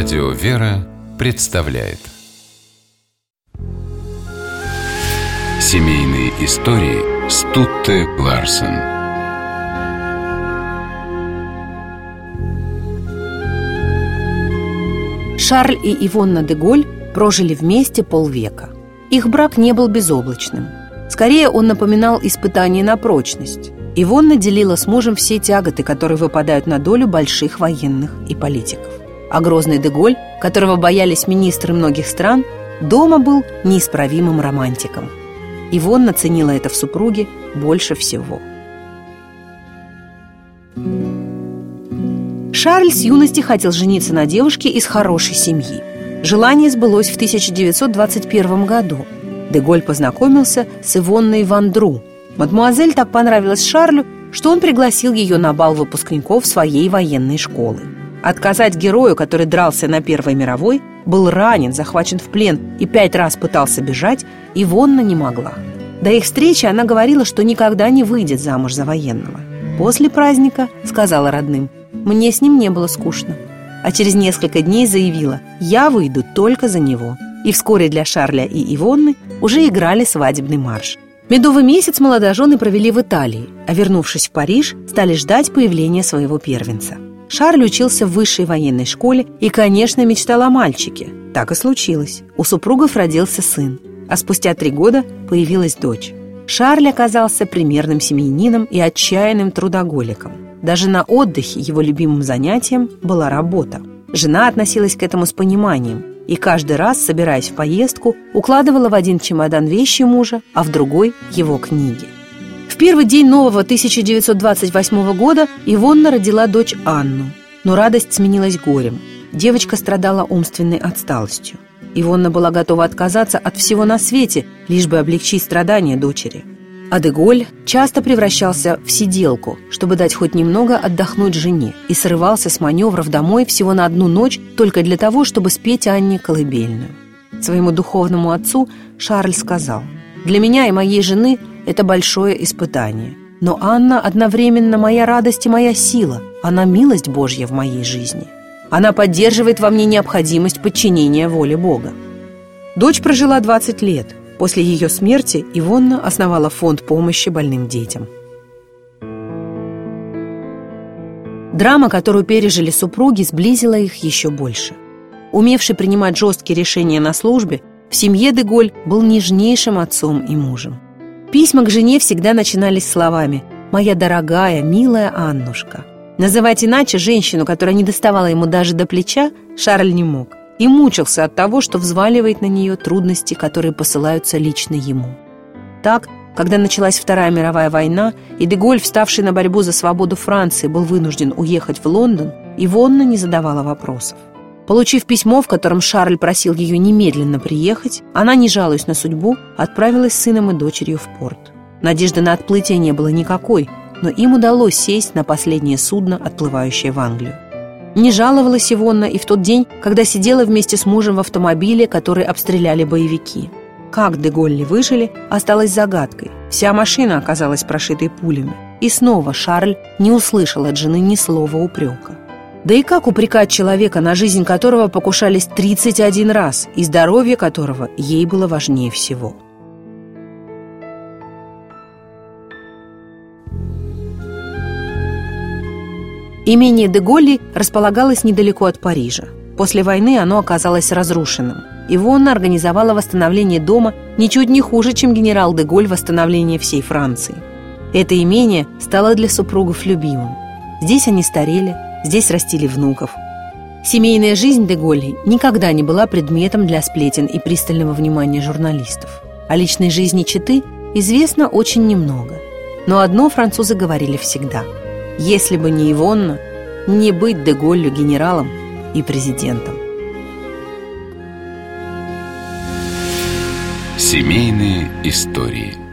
Радио «Вера» представляет Семейные истории Стутте Ларсен Шарль и Ивонна де Голь прожили вместе полвека. Их брак не был безоблачным. Скорее, он напоминал испытание на прочность. Ивонна делила с мужем все тяготы, которые выпадают на долю больших военных и политиков. А грозный Деголь, которого боялись министры многих стран, дома был неисправимым романтиком. Ивонна ценила это в супруге больше всего. Шарль с юности хотел жениться на девушке из хорошей семьи. Желание сбылось в 1921 году. Деголь познакомился с Ивонной Вандру. Мадмуазель так понравилась Шарлю, что он пригласил ее на бал выпускников своей военной школы. Отказать герою, который дрался на Первой мировой, был ранен, захвачен в плен и пять раз пытался бежать, Ивонна не могла. До их встречи она говорила, что никогда не выйдет замуж за военного. После праздника сказала родным, мне с ним не было скучно. А через несколько дней заявила, я выйду только за него. И вскоре для Шарля и Ивонны уже играли свадебный марш. Медовый месяц молодожены провели в Италии, а вернувшись в Париж, стали ждать появления своего первенца – Шарль учился в высшей военной школе и, конечно, мечтал о мальчике. Так и случилось. У супругов родился сын, а спустя три года появилась дочь. Шарль оказался примерным семьянином и отчаянным трудоголиком. Даже на отдыхе его любимым занятием была работа. Жена относилась к этому с пониманием и каждый раз, собираясь в поездку, укладывала в один чемодан вещи мужа, а в другой – его книги первый день нового 1928 года Ивонна родила дочь Анну. Но радость сменилась горем. Девочка страдала умственной отсталостью. Ивонна была готова отказаться от всего на свете, лишь бы облегчить страдания дочери. А Деголь часто превращался в сиделку, чтобы дать хоть немного отдохнуть жене, и срывался с маневров домой всего на одну ночь только для того, чтобы спеть Анне колыбельную. Своему духовному отцу Шарль сказал, «Для меня и моей жены это большое испытание. Но Анна одновременно моя радость и моя сила. Она милость Божья в моей жизни. Она поддерживает во мне необходимость подчинения воле Бога. Дочь прожила 20 лет. После ее смерти Ивонна основала фонд помощи больным детям. Драма, которую пережили супруги, сблизила их еще больше. Умевший принимать жесткие решения на службе, в семье Деголь был нежнейшим отцом и мужем. Письма к жене всегда начинались словами «Моя дорогая, милая Аннушка». Называть иначе женщину, которая не доставала ему даже до плеча, Шарль не мог и мучился от того, что взваливает на нее трудности, которые посылаются лично ему. Так, когда началась Вторая мировая война, и Деголь, вставший на борьбу за свободу Франции, был вынужден уехать в Лондон, Ивонна не задавала вопросов. Получив письмо, в котором Шарль просил ее немедленно приехать, она, не жалуясь на судьбу, отправилась с сыном и дочерью в порт. Надежды на отплытие не было никакой, но им удалось сесть на последнее судно, отплывающее в Англию. Не жаловалась Ивонна и в тот день, когда сидела вместе с мужем в автомобиле, который обстреляли боевики. Как Деголли выжили, осталось загадкой. Вся машина оказалась прошитой пулями. И снова Шарль не услышал от жены ни слова упрека. Да и как упрекать человека, на жизнь которого покушались 31 раз, и здоровье которого ей было важнее всего? Имение Деголли располагалось недалеко от Парижа. После войны оно оказалось разрушенным. Ивонна организовала восстановление дома ничуть не хуже, чем генерал Деголь восстановление всей Франции. Это имение стало для супругов любимым. Здесь они старели, Здесь растили внуков. Семейная жизнь Деголли никогда не была предметом для сплетен и пристального внимания журналистов. О личной жизни Читы известно очень немного. Но одно французы говорили всегда. Если бы не Ивонна, не быть Деголлю генералом и президентом. Семейные истории –